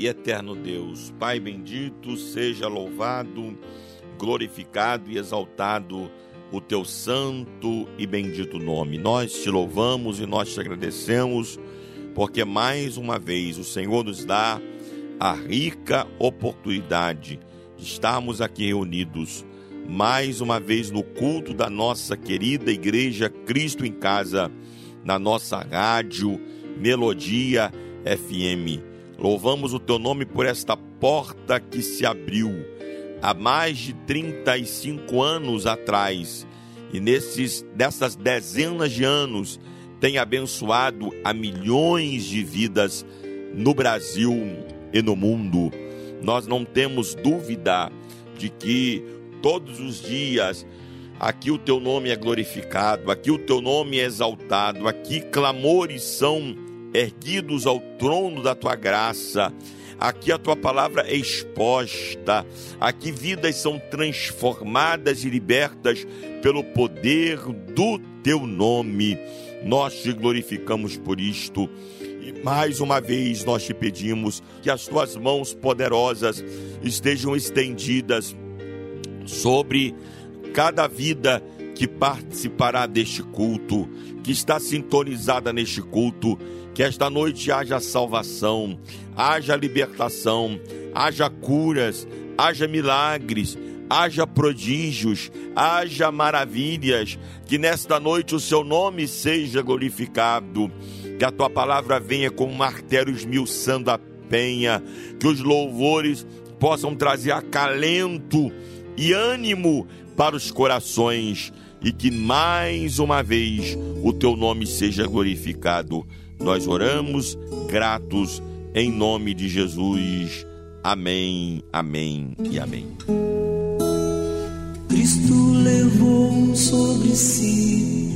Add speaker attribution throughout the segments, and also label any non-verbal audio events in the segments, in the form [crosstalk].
Speaker 1: E eterno Deus. Pai bendito, seja louvado, glorificado e exaltado o teu santo e bendito nome. Nós te louvamos e nós te agradecemos, porque mais uma vez o Senhor nos dá a rica oportunidade de estarmos aqui reunidos mais uma vez no culto da nossa querida igreja Cristo em Casa, na nossa rádio Melodia FM. Louvamos o teu nome por esta porta que se abriu há mais de 35 anos atrás e nesses dessas dezenas de anos tem abençoado a milhões de vidas no Brasil e no mundo. Nós não temos dúvida de que todos os dias aqui o teu nome é glorificado, aqui o teu nome é exaltado, aqui clamores são erguidos ao trono da tua graça. Aqui a tua palavra é exposta, aqui vidas são transformadas e libertas pelo poder do teu nome. Nós te glorificamos por isto. E mais uma vez nós te pedimos que as tuas mãos poderosas estejam estendidas sobre cada vida que participará deste culto, que está sintonizada neste culto que esta noite haja salvação, haja libertação, haja curas, haja milagres, haja prodígios, haja maravilhas, que nesta noite o seu nome seja glorificado, que a tua palavra venha como martelo esmiuçando a penha, que os louvores possam trazer acalento e ânimo para os corações e que mais uma vez o teu nome seja glorificado. Nós oramos gratos em nome de Jesus. Amém, amém e amém.
Speaker 2: Cristo levou sobre si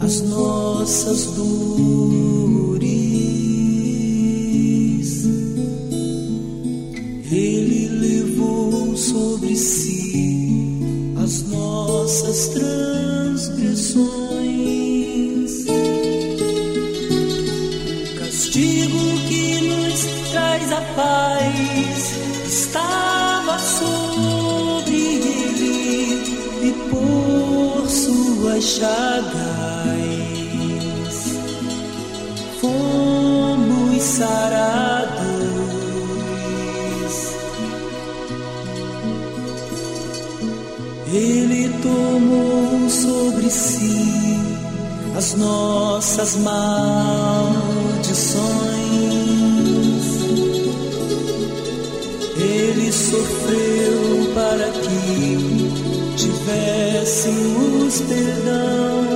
Speaker 2: as nossas dores. Ele levou sobre si nossas transgressões. a paz estava sobre ele e por suas chagas fomos sarados. Sobre si as nossas maldições. Ele sofreu para que tivéssemos perdão.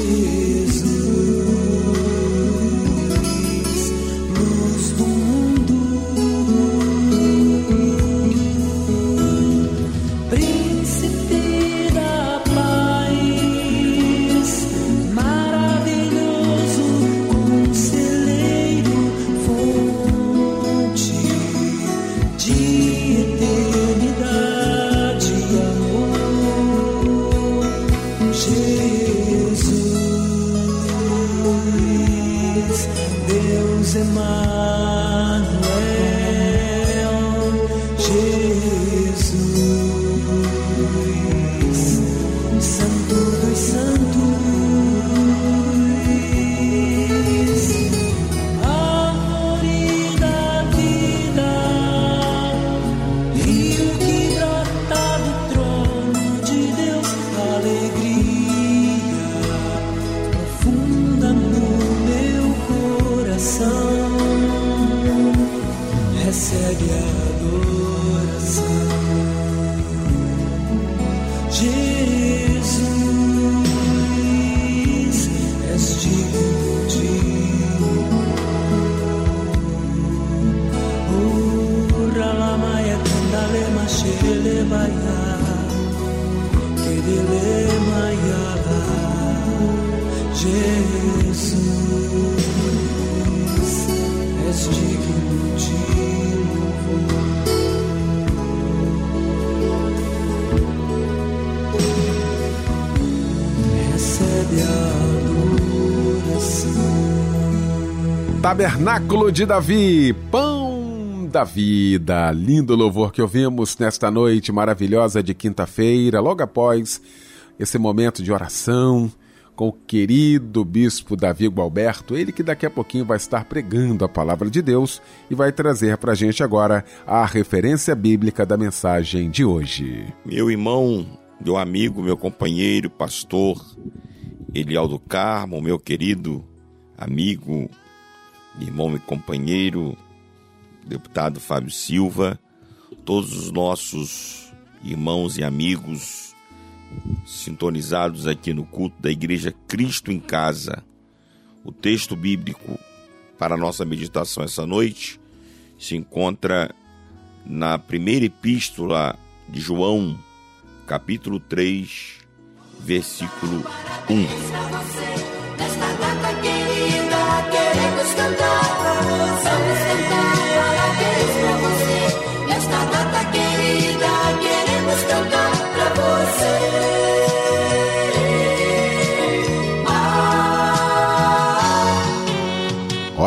Speaker 3: Jesus,
Speaker 4: Tabernáculo de Davi, pão da vida. Lindo louvor que ouvimos nesta noite maravilhosa de quinta-feira, logo após esse momento de oração com o querido bispo Davi Gualberto, ele que daqui a pouquinho vai estar pregando a palavra de Deus e vai trazer para a gente agora a referência bíblica da mensagem de hoje.
Speaker 1: Meu irmão, meu amigo, meu companheiro, pastor Eliel do Carmo, meu querido amigo, irmão e companheiro, deputado Fábio Silva, todos os nossos irmãos e amigos sintonizados aqui no culto da Igreja Cristo em Casa. O texto bíblico para a nossa meditação essa noite se encontra na primeira epístola de João, capítulo 3, versículo 1.
Speaker 2: Nesta data querida, queremos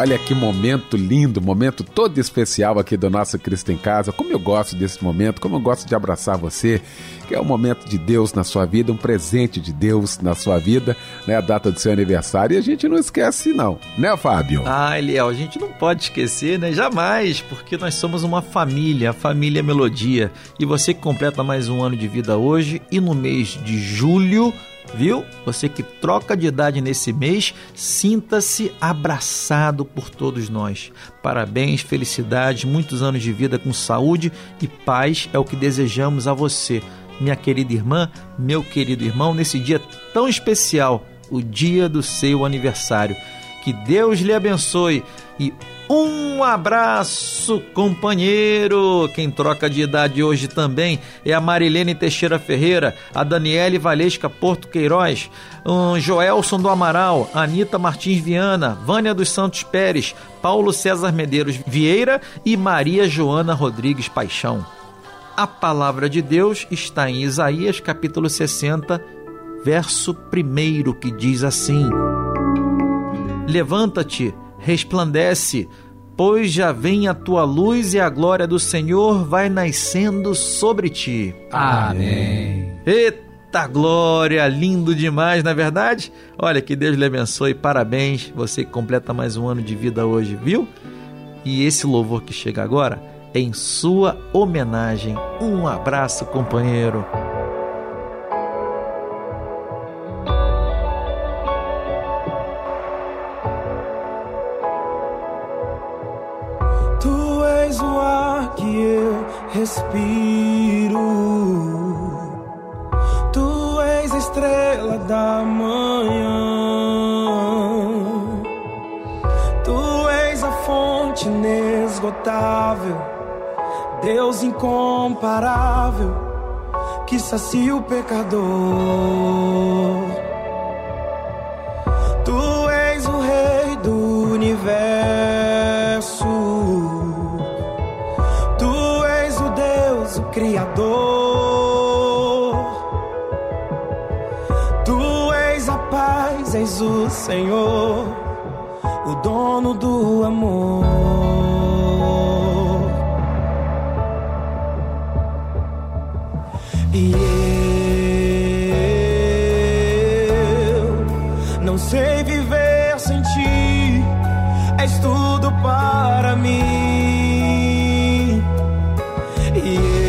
Speaker 4: Olha que momento lindo, momento todo especial aqui do nosso Cristo em Casa. Como eu gosto desse momento, como eu gosto de abraçar você, que é um momento de Deus na sua vida, um presente de Deus na sua vida, né? A data do seu aniversário e a gente não esquece não, né, Fábio?
Speaker 3: Ah, Eliel, a gente não pode esquecer, né? Jamais, porque nós somos uma família, a família Melodia. E você que completa mais um ano de vida hoje e no mês de julho, viu? Você que troca de idade nesse mês, sinta-se abraçado por todos nós. Parabéns, felicidades, muitos anos de vida com saúde e paz é o que desejamos a você, minha querida irmã, meu querido irmão, nesse dia tão especial, o dia do seu aniversário. Que Deus lhe abençoe e um abraço, companheiro! Quem troca de idade hoje também é a Marilene Teixeira Ferreira, a Daniele Valesca Porto Queiroz, um Joelson do Amaral, Anita Martins Viana, Vânia dos Santos Pérez, Paulo César Medeiros Vieira e Maria Joana Rodrigues Paixão. A palavra de Deus está em Isaías capítulo 60, verso 1, que diz assim: Levanta-te, resplandece, pois já vem a tua luz e a glória do Senhor vai nascendo sobre ti.
Speaker 4: Amém.
Speaker 3: Eita glória, lindo demais, não é verdade? Olha, que Deus lhe abençoe, parabéns, você que completa mais um ano de vida hoje, viu? E esse louvor que chega agora é em sua homenagem. Um abraço, companheiro.
Speaker 5: Respiro. Tu és a estrela da manhã. Tu és a fonte inesgotável, Deus incomparável, que sacia o pecador. Tu és o rei do universo. Criador. Tu és a paz, és o Senhor, o dono do amor. E eu não sei viver sem ti, és tudo para mim. E eu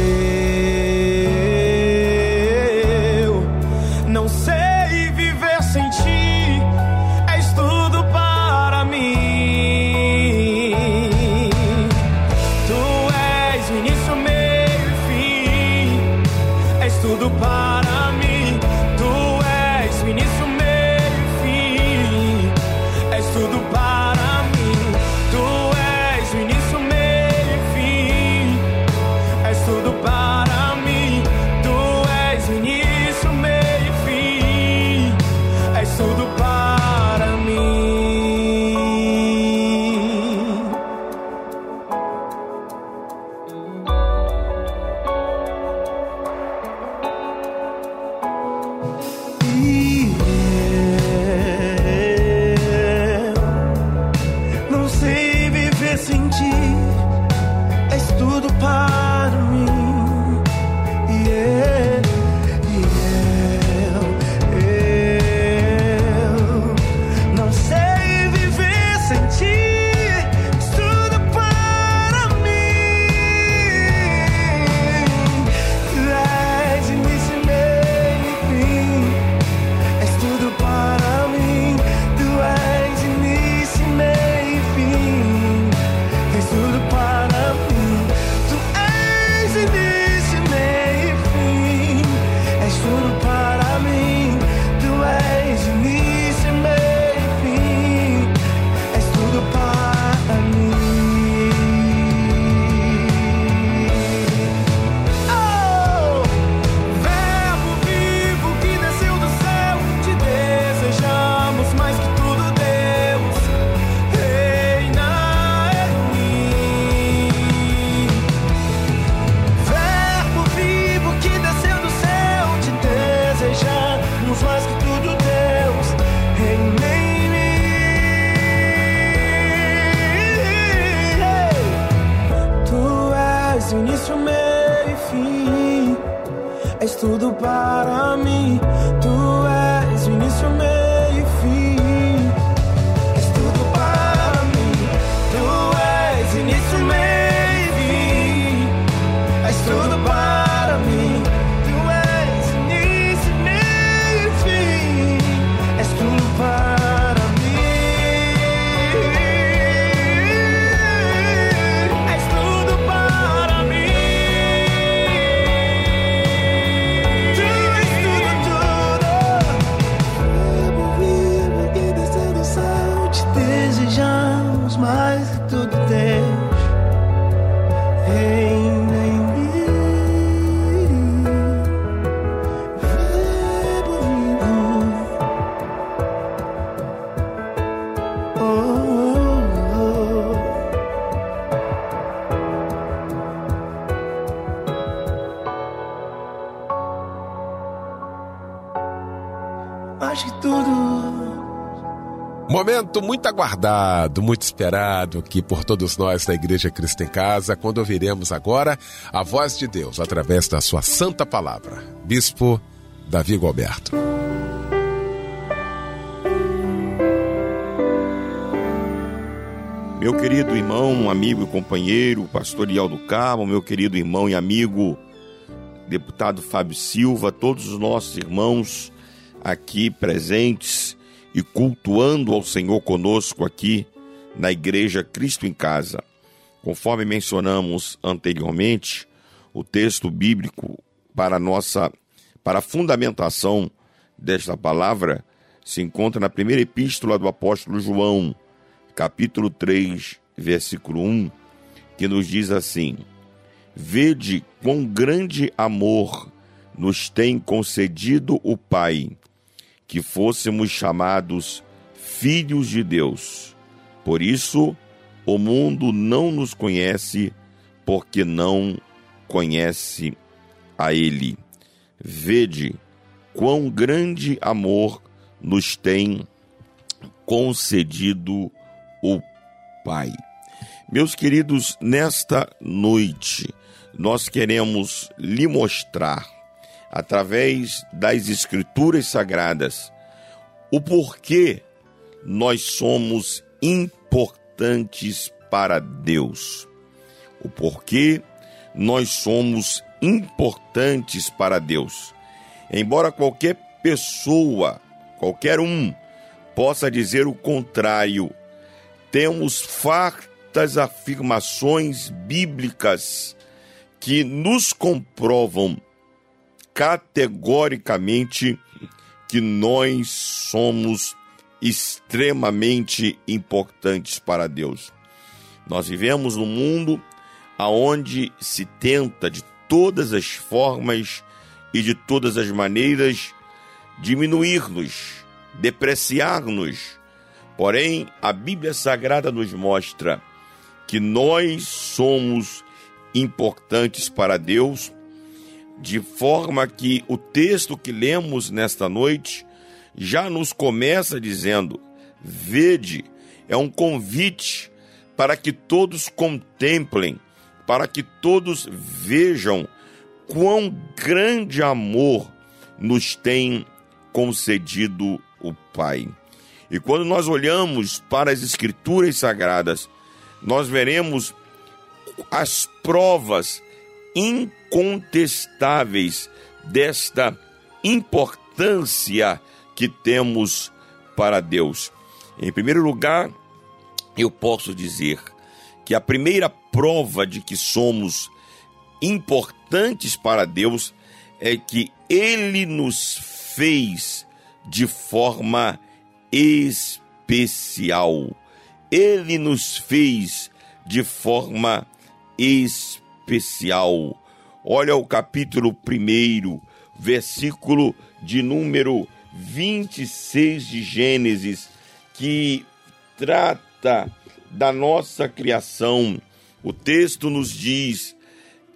Speaker 4: Momento muito aguardado, muito esperado aqui por todos nós da Igreja Cristo em Casa, quando ouviremos agora a voz de Deus através da sua santa palavra. Bispo Davi Gualberto.
Speaker 1: Meu querido irmão, amigo e companheiro, pastor Ial do Carmo, meu querido irmão e amigo, deputado Fábio Silva, todos os nossos irmãos aqui presentes e cultuando ao Senhor conosco aqui na Igreja Cristo em Casa. Conforme mencionamos anteriormente, o texto bíblico para a nossa para a fundamentação desta palavra se encontra na primeira epístola do apóstolo João, capítulo 3, versículo 1, que nos diz assim: Vede quão grande amor nos tem concedido o Pai, que fôssemos chamados filhos de Deus. Por isso, o mundo não nos conhece, porque não conhece a Ele. Vede quão grande amor nos tem concedido o Pai. Meus queridos, nesta noite nós queremos lhe mostrar, através das Escrituras Sagradas, o porquê nós somos importantes para Deus. O porquê nós somos importantes para Deus. Embora qualquer pessoa, qualquer um, possa dizer o contrário, temos fartas afirmações bíblicas que nos comprovam categoricamente que nós somos extremamente importantes para Deus. Nós vivemos num mundo aonde se tenta de todas as formas e de todas as maneiras diminuir-nos, depreciar-nos. Porém, a Bíblia Sagrada nos mostra que nós somos importantes para Deus, de forma que o texto que lemos nesta noite já nos começa dizendo: Vede, é um convite para que todos contemplem, para que todos vejam quão grande amor nos tem concedido o Pai. E quando nós olhamos para as Escrituras Sagradas, nós veremos as provas incontestáveis desta importância que temos para Deus. Em primeiro lugar, eu posso dizer que a primeira prova de que somos importantes para Deus é que Ele nos fez de forma especial. Ele nos fez de forma especial. Olha o capítulo 1, versículo de número 26 de Gênesis, que trata da nossa criação. O texto nos diz,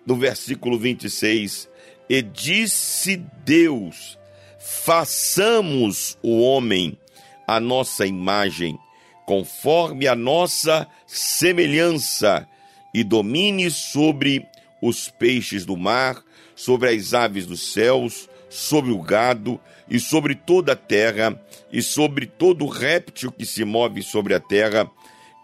Speaker 1: no versículo 26, e disse Deus: façamos o homem a nossa imagem, conforme a nossa semelhança, e domine sobre os peixes do mar, sobre as aves dos céus, sobre o gado e sobre toda a terra, e sobre todo réptil que se move sobre a terra.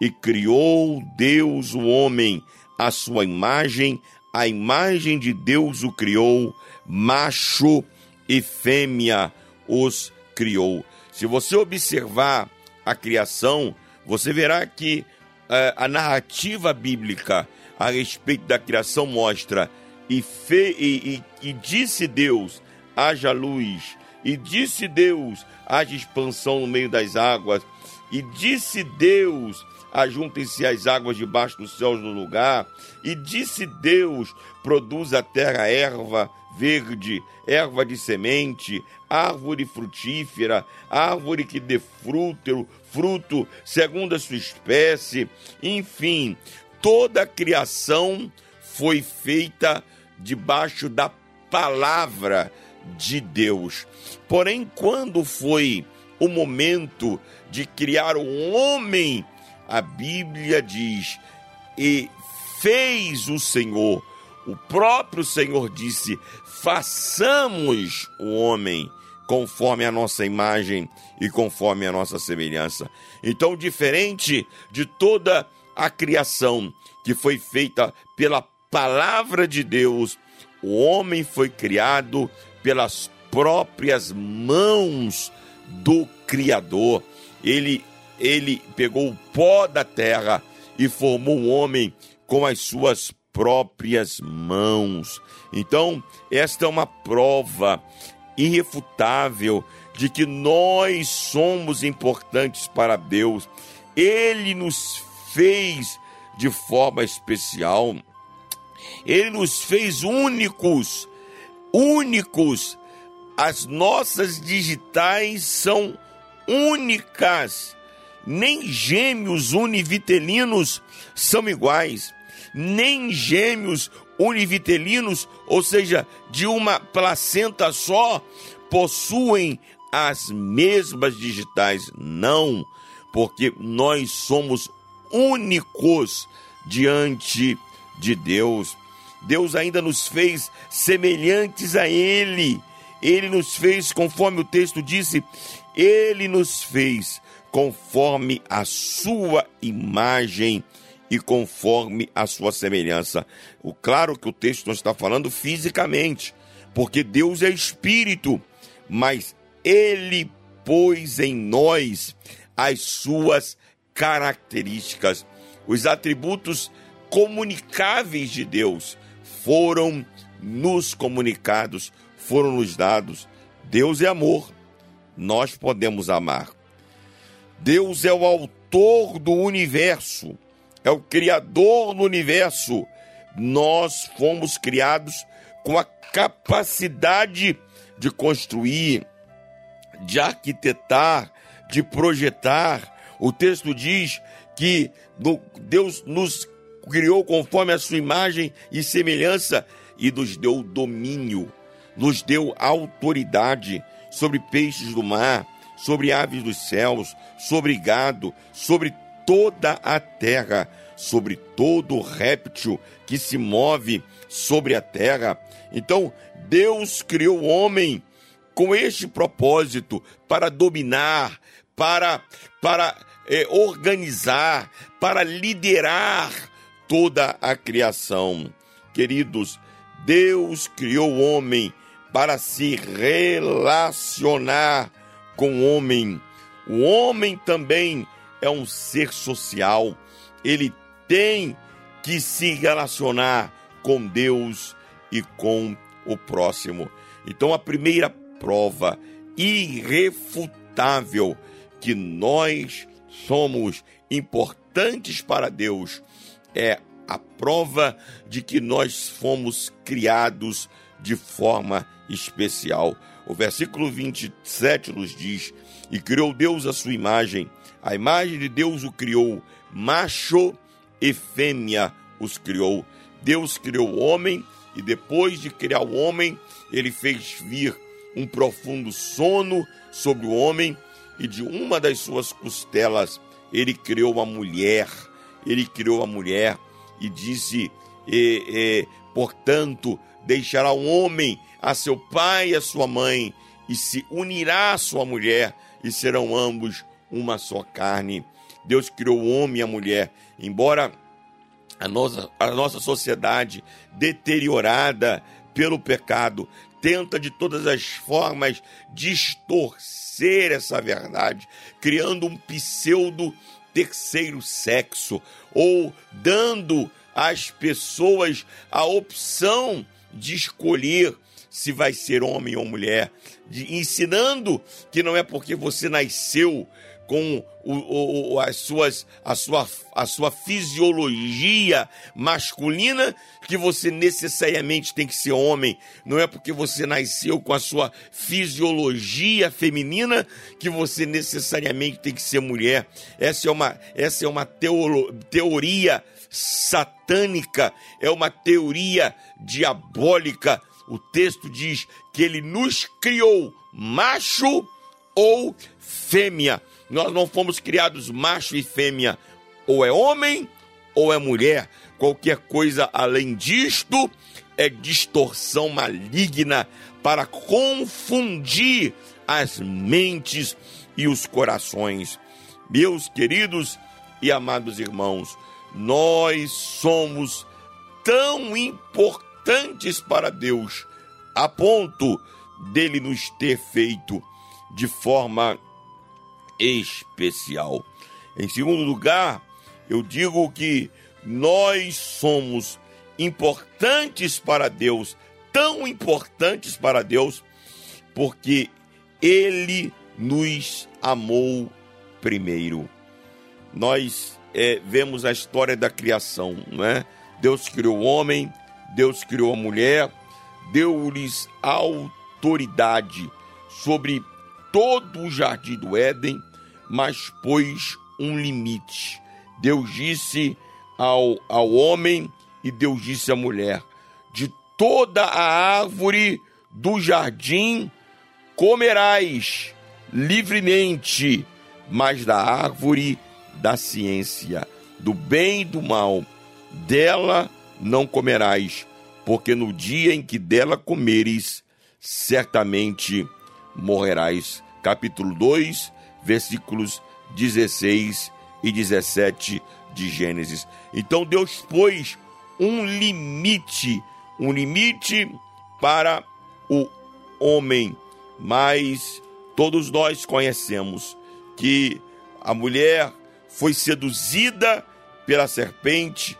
Speaker 1: E criou Deus o homem, à sua imagem, a imagem de Deus o criou, macho e fêmea os criou. Se você observar a criação, você verá que eh, a narrativa bíblica a respeito da criação mostra e, fe, e, e, e disse Deus, haja luz, e disse Deus, haja expansão no meio das águas, e disse Deus, ajuntem-se as águas debaixo dos céus no lugar, e disse Deus, produz a terra erva verde, erva de semente, árvore frutífera, árvore que dê fruto, fruto segundo a sua espécie, enfim, toda a criação foi feita debaixo da palavra de Deus. Porém, quando foi o momento de criar um homem, a Bíblia diz: e fez o Senhor, o próprio Senhor disse: façamos o homem conforme a nossa imagem e conforme a nossa semelhança. Então, diferente de toda a criação que foi feita pela palavra de Deus, o homem foi criado pelas próprias mãos do Criador. Ele, ele pegou o pó da terra e formou o homem com as suas próprias mãos. Então, esta é uma prova irrefutável de que nós somos importantes para Deus. Ele nos fez de forma especial. Ele nos fez únicos, únicos. As nossas digitais são únicas. Nem gêmeos univitelinos são iguais. Nem gêmeos univitelinos, ou seja, de uma placenta só, possuem as mesmas digitais. Não, porque nós somos únicos diante de Deus. Deus ainda nos fez semelhantes a Ele. Ele nos fez, conforme o texto disse, Ele nos fez conforme a sua imagem e conforme a sua semelhança. O claro que o texto não está falando fisicamente, porque Deus é espírito, mas ele pôs em nós as suas características, os atributos comunicáveis de Deus foram nos comunicados, foram nos dados. Deus é amor, nós podemos amar. Deus é o autor do universo, é o criador do universo. Nós fomos criados com a capacidade de construir, de arquitetar, de projetar. O texto diz que Deus nos criou conforme a sua imagem e semelhança e nos deu domínio, nos deu autoridade sobre peixes do mar, sobre aves dos céus, sobre gado, sobre toda a terra, sobre todo réptil que se move sobre a terra. Então, Deus criou o homem com este propósito para dominar, para para é, organizar, para liderar toda a criação. Queridos, Deus criou o homem para se relacionar com o homem. O homem também é um ser social. Ele tem que se relacionar com Deus e com o próximo. Então, a primeira prova irrefutável que nós somos importantes para Deus é a prova de que nós fomos criados de forma especial. O versículo 27 nos diz: E criou Deus a sua imagem, a imagem de Deus o criou, macho e fêmea os criou. Deus criou o homem e depois de criar o homem, ele fez vir um profundo sono sobre o homem e de uma das suas costelas ele criou uma mulher. Ele criou a mulher e disse: e, e, Portanto, deixará o homem a seu pai e a sua mãe, e se unirá à sua mulher, e serão ambos uma só carne. Deus criou o homem e a mulher, embora a nossa, a nossa sociedade deteriorada pelo pecado tenta de todas as formas distorcer essa verdade, criando um pseudo terceiro sexo ou dando às pessoas a opção de escolher se vai ser homem ou mulher, de, ensinando que não é porque você nasceu com o, o, as suas, a, sua, a sua fisiologia masculina que você necessariamente tem que ser homem. Não é porque você nasceu com a sua fisiologia feminina que você necessariamente tem que ser mulher. Essa é uma, essa é uma teolo, teoria satânica, é uma teoria diabólica. O texto diz que ele nos criou macho ou fêmea. Nós não fomos criados macho e fêmea. Ou é homem ou é mulher. Qualquer coisa além disto é distorção maligna para confundir as mentes e os corações. Meus queridos e amados irmãos, nós somos tão importantes para Deus a ponto dele nos ter feito de forma especial. Em segundo lugar, eu digo que nós somos importantes para Deus, tão importantes para Deus, porque Ele nos amou primeiro. Nós é, vemos a história da criação, não é? Deus criou o homem, Deus criou a mulher, deu-lhes autoridade sobre todo o jardim do Éden, mas pôs um limite. Deus disse ao, ao homem e Deus disse à mulher: De toda a árvore do jardim comerás livremente, mas da árvore da ciência, do bem e do mal, dela não comerás, porque no dia em que dela comeres, certamente morrerás capítulo 2, versículos 16 e 17 de Gênesis. Então Deus pôs um limite, um limite para o homem, mas todos nós conhecemos que a mulher foi seduzida pela serpente,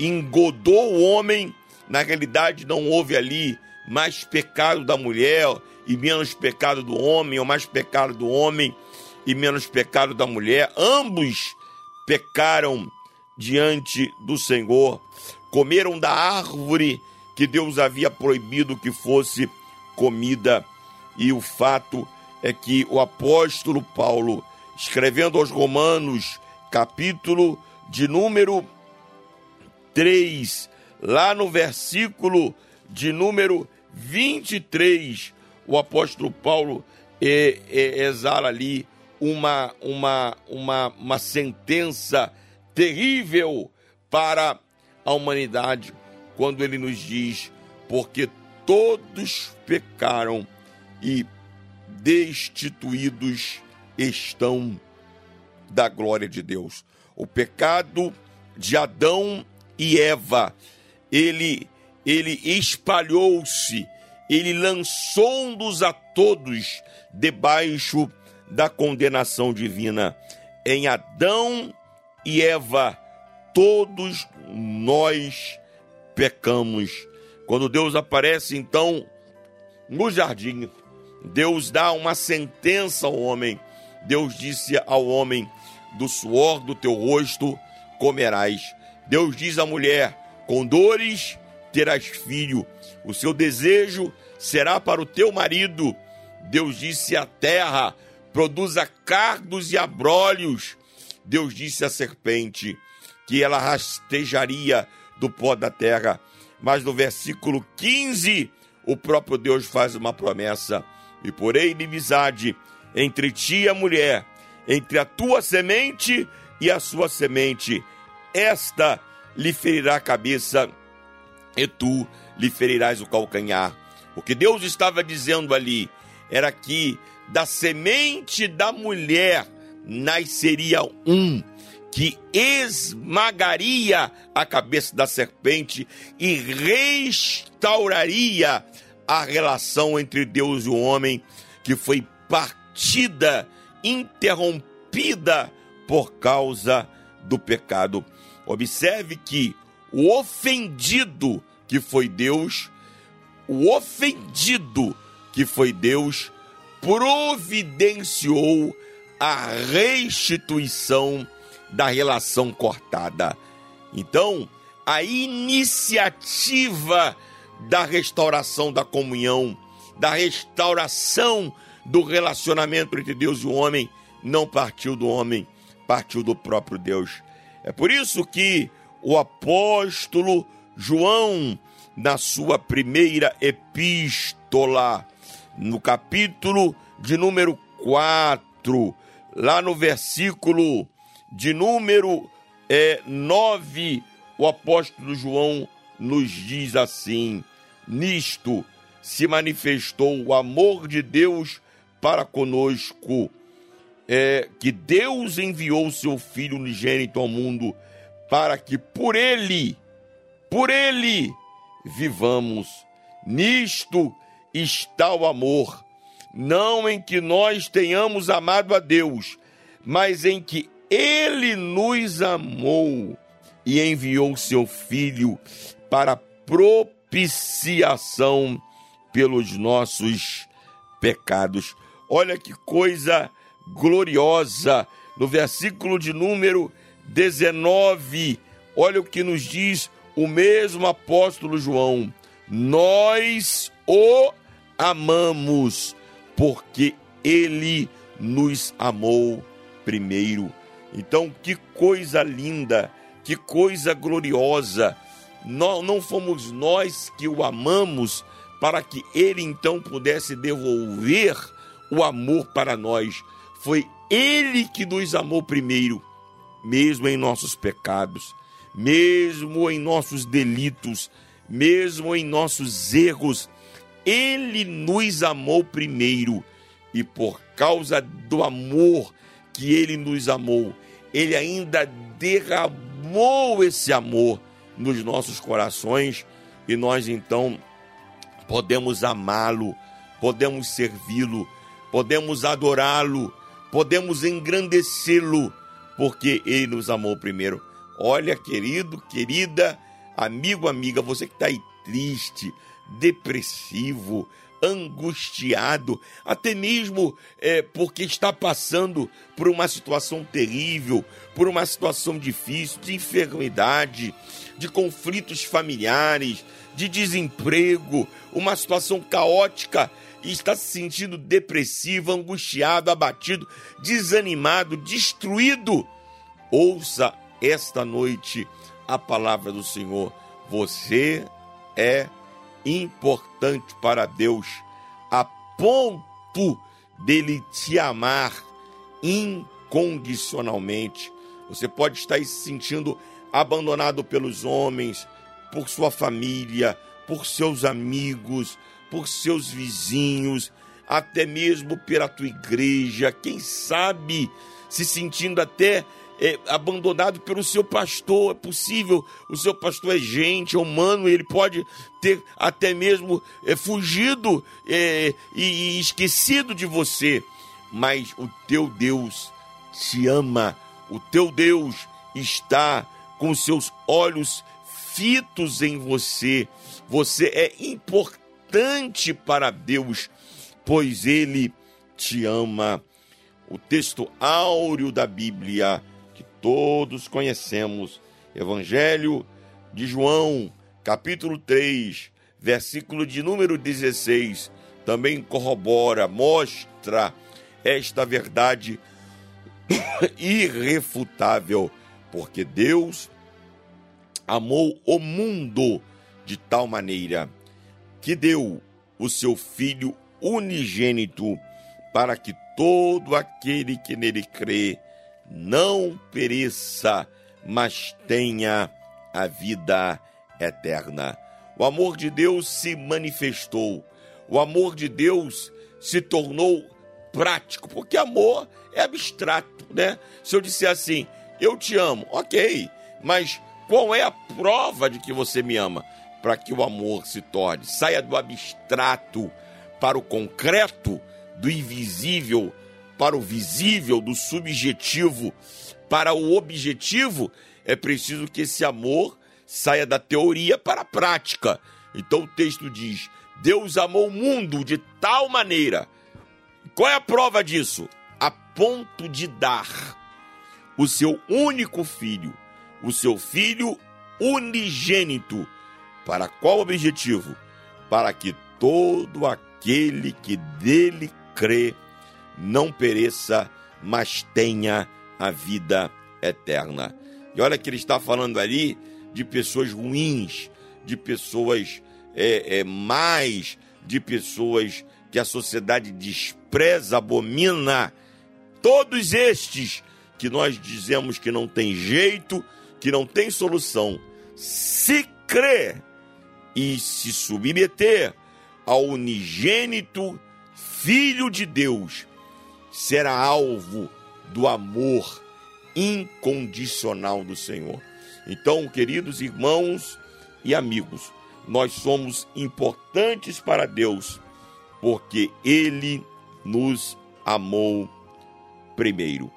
Speaker 1: engodou o homem, na realidade não houve ali mais pecado da mulher, e menos pecado do homem, ou mais pecado do homem e menos pecado da mulher. Ambos pecaram diante do Senhor, comeram da árvore que Deus havia proibido que fosse comida. E o fato é que o apóstolo Paulo, escrevendo aos Romanos, capítulo de número 3, lá no versículo de número 23, o apóstolo Paulo exala ali uma, uma, uma, uma sentença terrível para a humanidade, quando ele nos diz: porque todos pecaram e destituídos estão da glória de Deus. O pecado de Adão e Eva, ele ele espalhou-se ele lançou-nos a todos debaixo da condenação divina. Em Adão e Eva, todos nós pecamos. Quando Deus aparece, então, no jardim, Deus dá uma sentença ao homem. Deus disse ao homem: Do suor do teu rosto comerás. Deus diz à mulher: Com dores terás filho o seu desejo será para o teu marido. Deus disse à terra: produza cardos e abrolhos. Deus disse à serpente que ela rastejaria do pó da terra. Mas no versículo 15, o próprio Deus faz uma promessa: e porém inimizade entre ti e a mulher, entre a tua semente e a sua semente. Esta lhe ferirá a cabeça e tu lhe ferirás o calcanhar. O que Deus estava dizendo ali era que da semente da mulher nasceria um que esmagaria a cabeça da serpente e restauraria a relação entre Deus e o homem que foi partida, interrompida por causa do pecado. Observe que o ofendido que foi Deus, o ofendido que foi Deus, providenciou a restituição da relação cortada. Então, a iniciativa da restauração da comunhão, da restauração do relacionamento entre Deus e o homem, não partiu do homem, partiu do próprio Deus. É por isso que o apóstolo João, na sua primeira epístola, no capítulo de número 4, lá no versículo de número é, 9, o apóstolo João nos diz assim: Nisto se manifestou o amor de Deus para conosco, é, que Deus enviou seu Filho unigênito ao mundo, para que por ele, por ele, vivamos. Nisto está o amor, não em que nós tenhamos amado a Deus, mas em que ele nos amou e enviou seu Filho para propiciação pelos nossos pecados. Olha que coisa gloriosa! No versículo de número 19, olha o que nos diz o mesmo apóstolo João: Nós o amamos, porque ele nos amou primeiro. Então, que coisa linda, que coisa gloriosa. Não, não fomos nós que o amamos para que ele então pudesse devolver o amor para nós. Foi ele que nos amou primeiro, mesmo em nossos pecados, mesmo em nossos delitos, mesmo em nossos erros. Ele nos amou primeiro e por causa do amor que ele nos amou, ele ainda derramou esse amor nos nossos corações e nós então podemos amá-lo, podemos servi-lo, podemos adorá-lo, podemos engrandecê-lo, porque ele nos amou primeiro. Olha, querido, querida, amigo, amiga, você que está aí triste, depressivo, angustiado, até mesmo é, porque está passando por uma situação terrível, por uma situação difícil, de enfermidade, de conflitos familiares, de desemprego, uma situação caótica e está se sentindo depressivo, angustiado, abatido, desanimado, destruído. Ouça esta noite a palavra do Senhor. Você é importante para Deus a ponto dele te amar incondicionalmente. Você pode estar se sentindo abandonado pelos homens, por sua família, por seus amigos, por seus vizinhos, até mesmo pela tua igreja, quem sabe se sentindo até é, abandonado pelo seu pastor. É possível, o seu pastor é gente, é humano, ele pode ter até mesmo é, fugido é, e, e esquecido de você. Mas o teu Deus te ama, o teu Deus está com seus olhos fitos em você. Você é importante para Deus, pois Ele te ama. O texto áureo da Bíblia todos conhecemos. Evangelho de João, capítulo 3, versículo de número 16, também corrobora, mostra esta verdade [coughs] irrefutável, porque Deus amou o mundo de tal maneira que deu o seu Filho unigênito para que todo aquele que nele crê não pereça, mas tenha a vida eterna. O amor de Deus se manifestou. O amor de Deus se tornou prático, porque amor é abstrato, né? Se eu disser assim, eu te amo, ok, mas qual é a prova de que você me ama? Para que o amor se torne, saia do abstrato para o concreto, do invisível para o visível, do subjetivo para o objetivo, é preciso que esse amor saia da teoria para a prática. Então o texto diz: Deus amou o mundo de tal maneira. Qual é a prova disso? A ponto de dar o seu único filho, o seu filho unigênito. Para qual objetivo? Para que todo aquele que dele crê não pereça, mas tenha a vida eterna. E olha que ele está falando ali de pessoas ruins, de pessoas é, é, mais, de pessoas que a sociedade despreza, abomina. Todos estes que nós dizemos que não tem jeito, que não tem solução, se crer e se submeter ao unigênito Filho de Deus, será alvo do amor incondicional do Senhor. Então, queridos irmãos e amigos, nós somos importantes para Deus porque Ele nos amou primeiro.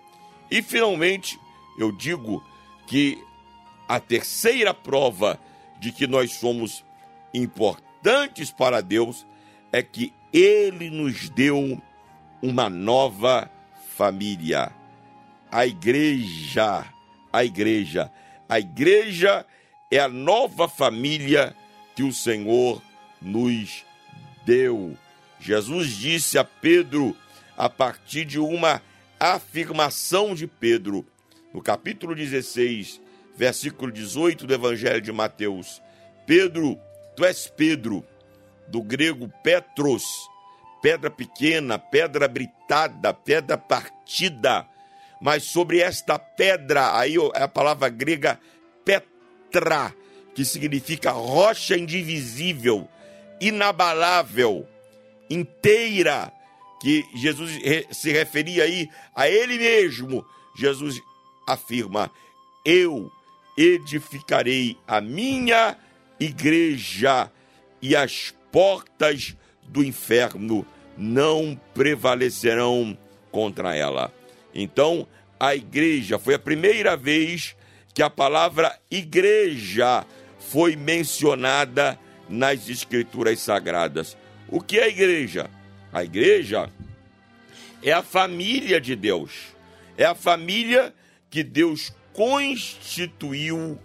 Speaker 1: E finalmente, eu digo que a terceira prova de que nós somos importantes para Deus é que Ele nos deu uma nova família. A igreja, a igreja, a igreja é a nova família que o Senhor nos deu. Jesus disse a Pedro, a partir de uma afirmação de Pedro, no capítulo 16, versículo 18 do Evangelho de Mateus: Pedro, tu és Pedro, do grego Petros, pedra pequena, pedra britada, pedra partida. Mas sobre esta pedra, aí é a palavra grega Petra, que significa rocha indivisível, inabalável, inteira, que Jesus se referia aí a ele mesmo. Jesus afirma: Eu edificarei a minha igreja e as portas do inferno não prevalecerão contra ela. Então, a igreja foi a primeira vez que a palavra igreja foi mencionada nas escrituras sagradas. O que é a igreja? A igreja é a família de Deus. É a família que Deus constituiu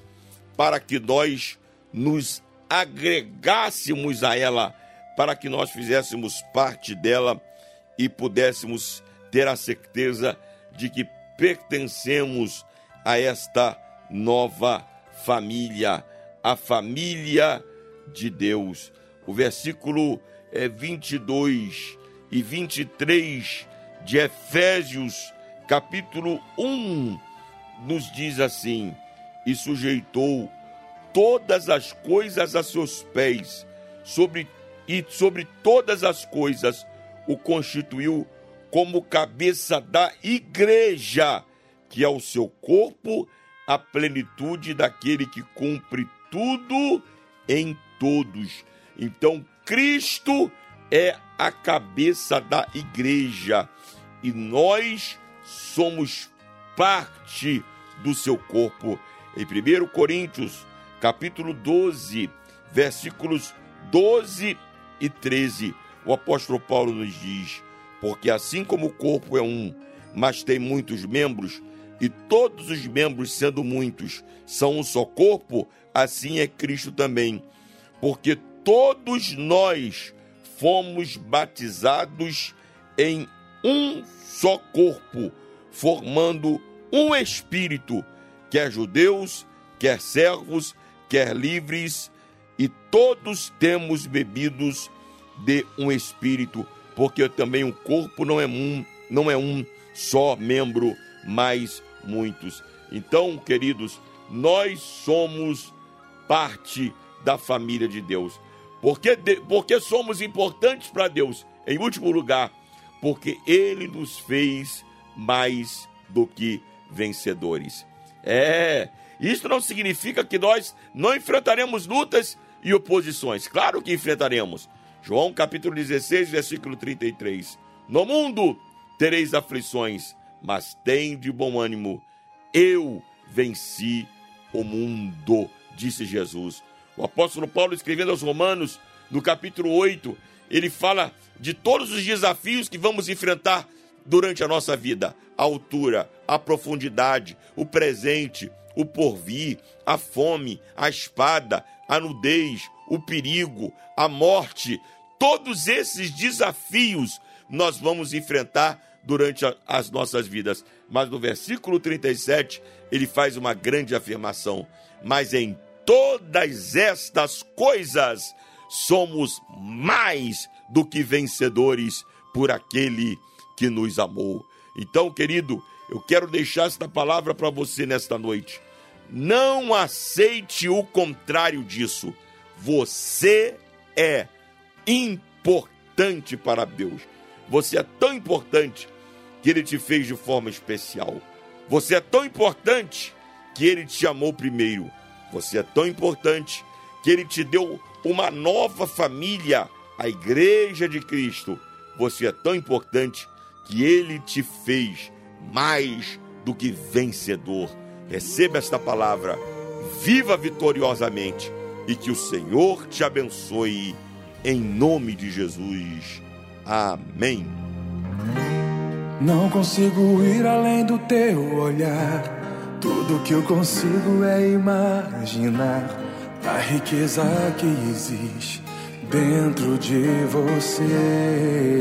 Speaker 1: para que nós nos agregássemos a ela para que nós fizéssemos parte dela e pudéssemos ter a certeza de que pertencemos a esta nova família, a família de Deus. O versículo é 22 e 23 de Efésios, capítulo 1, nos diz assim: E sujeitou todas as coisas a seus pés, sobre e sobre todas as coisas o constituiu como cabeça da igreja, que é o seu corpo, a plenitude daquele que cumpre tudo em todos. Então, Cristo é a cabeça da igreja e nós somos parte do seu corpo. Em 1 Coríntios capítulo 12, versículos 12 e 13, o apóstolo Paulo nos diz: Porque assim como o corpo é um, mas tem muitos membros, e todos os membros, sendo muitos, são um só corpo, assim é Cristo também. Porque todos nós fomos batizados em um só corpo, formando um espírito, quer judeus, quer servos, quer livres, e todos temos bebidos de um espírito, porque também o corpo não é um, não é um só membro, mas muitos. Então, queridos, nós somos parte da família de Deus. Porque, porque somos importantes para Deus. Em último lugar, porque Ele nos fez mais do que vencedores. É, isso não significa que nós não enfrentaremos lutas e oposições. Claro que enfrentaremos. João capítulo 16, versículo 33. No mundo tereis aflições, mas tem de bom ânimo. Eu venci o mundo, disse Jesus. O apóstolo Paulo, escrevendo aos Romanos, no capítulo 8, ele fala de todos os desafios que vamos enfrentar durante a nossa vida: a altura, a profundidade, o presente, o porvir, a fome, a espada, a nudez, o perigo, a morte. Todos esses desafios nós vamos enfrentar durante a, as nossas vidas. Mas no versículo 37, ele faz uma grande afirmação: Mas em todas estas coisas somos mais do que vencedores por aquele que nos amou. Então, querido, eu quero deixar esta palavra para você nesta noite. Não aceite o contrário disso. Você é importante para Deus. Você é tão importante que Ele te fez de forma especial. Você é tão importante que Ele te amou primeiro. Você é tão importante que Ele te deu uma nova família, a Igreja de Cristo. Você é tão importante que Ele te fez mais do que vencedor. Receba esta palavra, viva vitoriosamente e que o Senhor te abençoe em nome de Jesus. Amém.
Speaker 6: Não consigo ir além do teu olhar. Tudo que eu consigo é imaginar a riqueza que existe dentro de você.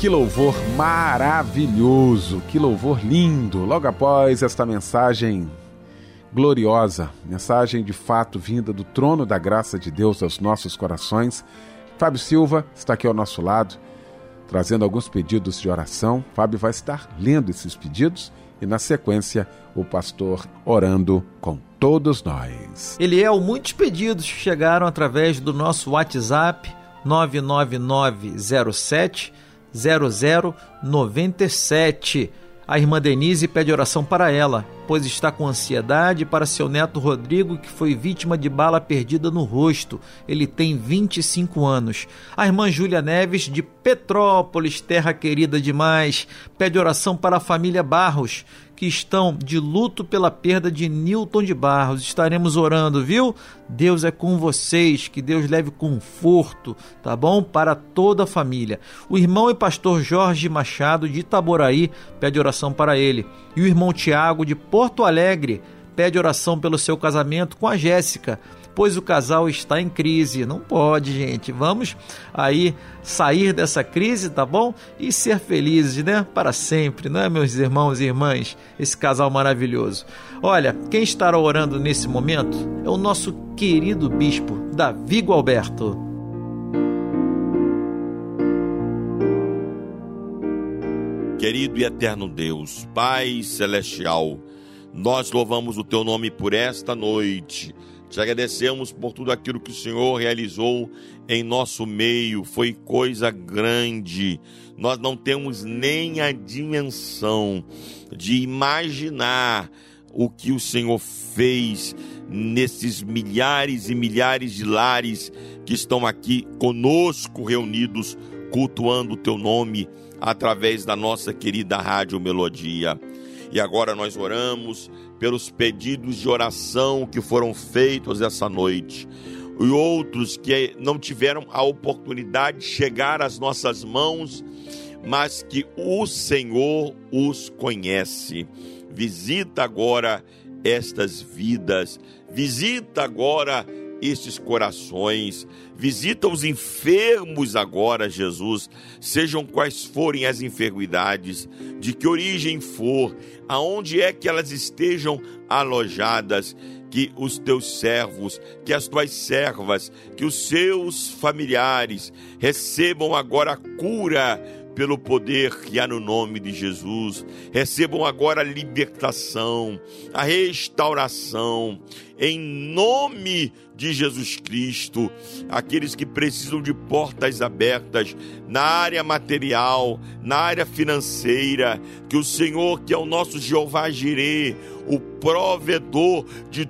Speaker 6: Que
Speaker 4: louvor maravilhoso, que louvor lindo. Logo após esta mensagem gloriosa, mensagem de fato vinda do trono da graça de Deus aos nossos corações, Fábio Silva está aqui ao nosso lado, trazendo alguns pedidos de oração. Fábio vai estar lendo esses pedidos e, na sequência, o pastor orando com todos nós.
Speaker 3: Eliel, muitos pedidos chegaram através do nosso WhatsApp 99907 0097. A irmã Denise pede oração para ela, pois está com ansiedade para seu neto Rodrigo, que foi vítima de bala perdida no rosto. Ele tem 25 anos. A irmã Júlia Neves, de Petrópolis, terra querida demais, pede oração para a família Barros, que estão de luto pela perda de Newton de Barros. Estaremos orando, viu? Deus é com vocês, que Deus leve conforto, tá bom? Para toda a família. O irmão e pastor Jorge Machado, de Itaboraí, pede oração para ele. E o irmão Tiago, de Porto Alegre, pede oração pelo seu casamento com a Jéssica, pois o casal está em crise. Não pode, gente. Vamos aí sair dessa crise, tá bom? E ser felizes, né? Para sempre, não é, meus irmãos e irmãs? Esse casal maravilhoso. Olha, quem estará orando nesse momento é o nosso querido bispo, Davi Gualberto.
Speaker 1: Querido e eterno Deus, Pai celestial, nós louvamos o teu nome por esta noite. Te agradecemos por tudo aquilo que o Senhor realizou em nosso meio. Foi coisa grande. Nós não temos nem a dimensão de imaginar o que o Senhor fez nesses milhares e milhares de lares que estão aqui conosco reunidos, cultuando o teu nome através da nossa querida Rádio Melodia. E agora nós oramos pelos pedidos de oração que foram feitos essa noite. E outros que não tiveram a oportunidade de chegar às nossas mãos, mas que o Senhor os conhece. Visita agora estas vidas, visita agora estes corações. Visita os enfermos agora, Jesus, sejam quais forem as enfermidades, de que origem for, aonde é que elas estejam alojadas, que os teus servos, que as tuas servas, que os seus familiares recebam agora a cura pelo poder que há no nome de Jesus. Recebam agora a libertação, a restauração, em nome de Jesus Cristo. Aqueles que precisam de portas abertas na área material, na área financeira, que o Senhor, que é o nosso Jeová Jireh, o provedor de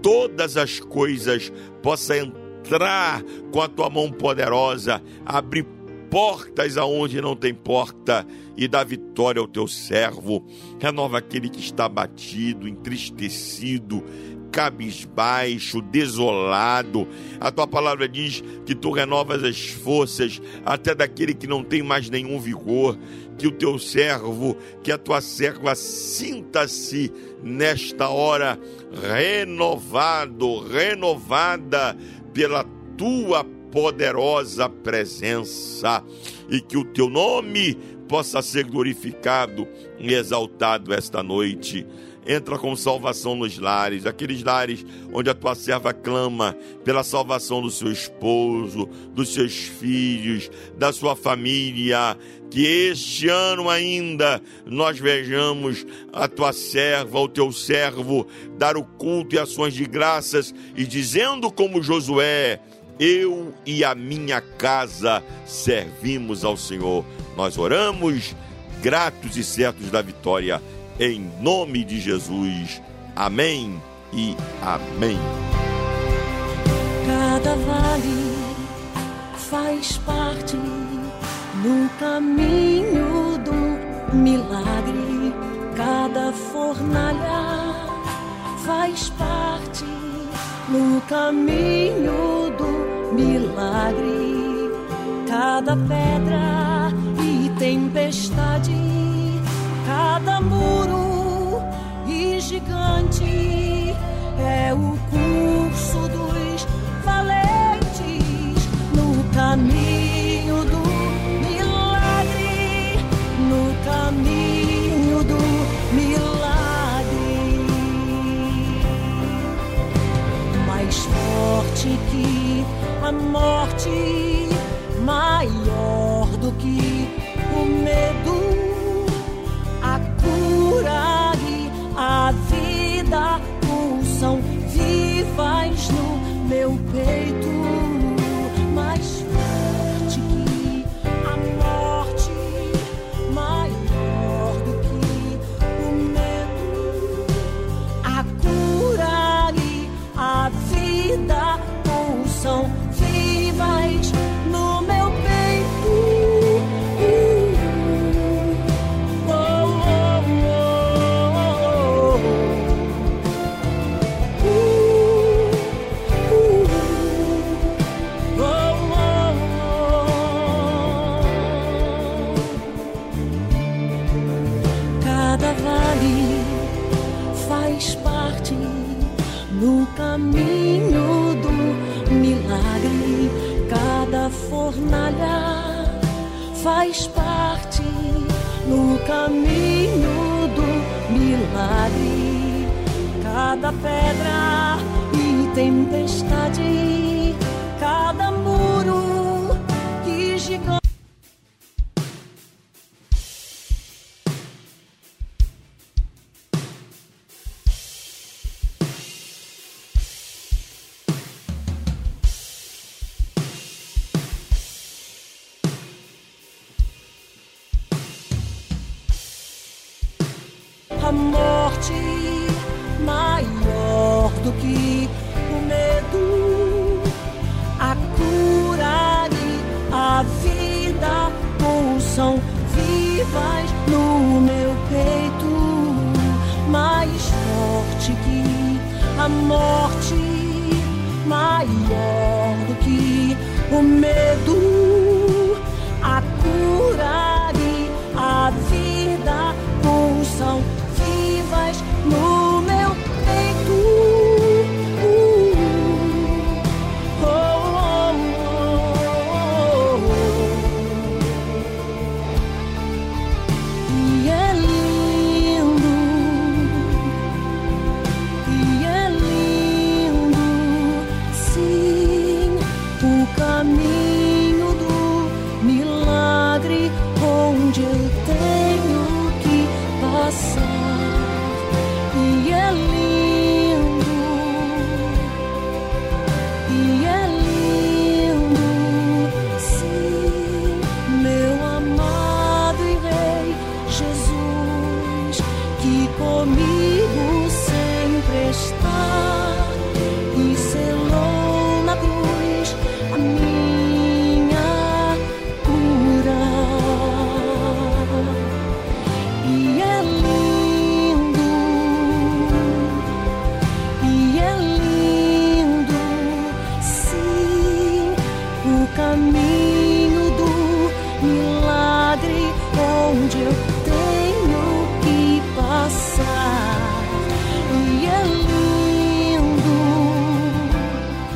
Speaker 1: todas as coisas, possa entrar com a tua mão poderosa, abrir portas aonde não tem porta e dá vitória ao teu servo. Renova aquele que está abatido, entristecido, cabisbaixo, desolado. A tua palavra diz que tu renovas as forças até daquele que não tem mais nenhum vigor. Que o teu servo, que a tua serva sinta-se nesta hora renovado, renovada pela tua poderosa presença e que o teu nome possa ser glorificado e exaltado esta noite. Entra com salvação nos lares, aqueles lares onde a tua serva clama pela salvação do seu esposo, dos seus filhos, da sua família. Que este ano ainda nós vejamos a tua serva, o teu servo, dar o culto e ações de graças e dizendo como Josué: eu e a minha casa servimos ao Senhor. Nós oramos, gratos e certos da vitória, em nome de Jesus. Amém e amém.
Speaker 7: Cada vale faz parte no caminho do milagre. Cada fornalha faz parte no caminho do milagre. Cada pedra e tempestade, cada muro e gigante é o curso dos valentes no caminho do milagre, no caminho morte, A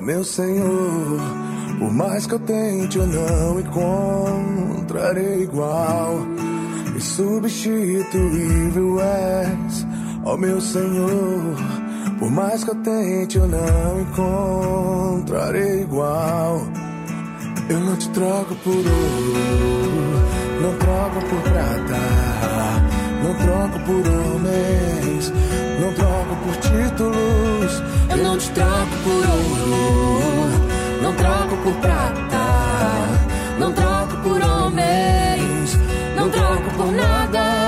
Speaker 2: Ó meu Senhor. Por mais que eu tente, eu não encontrarei igual.
Speaker 6: Insubstituível és, ó meu Senhor. Por mais que eu tente, eu não encontrarei igual. Eu não te troco por ouro, não troco por prata, não troco por homens, não troco por títulos.
Speaker 2: Eu não te troco por ouro, não troco por prata, não troco por homens, não troco por nada.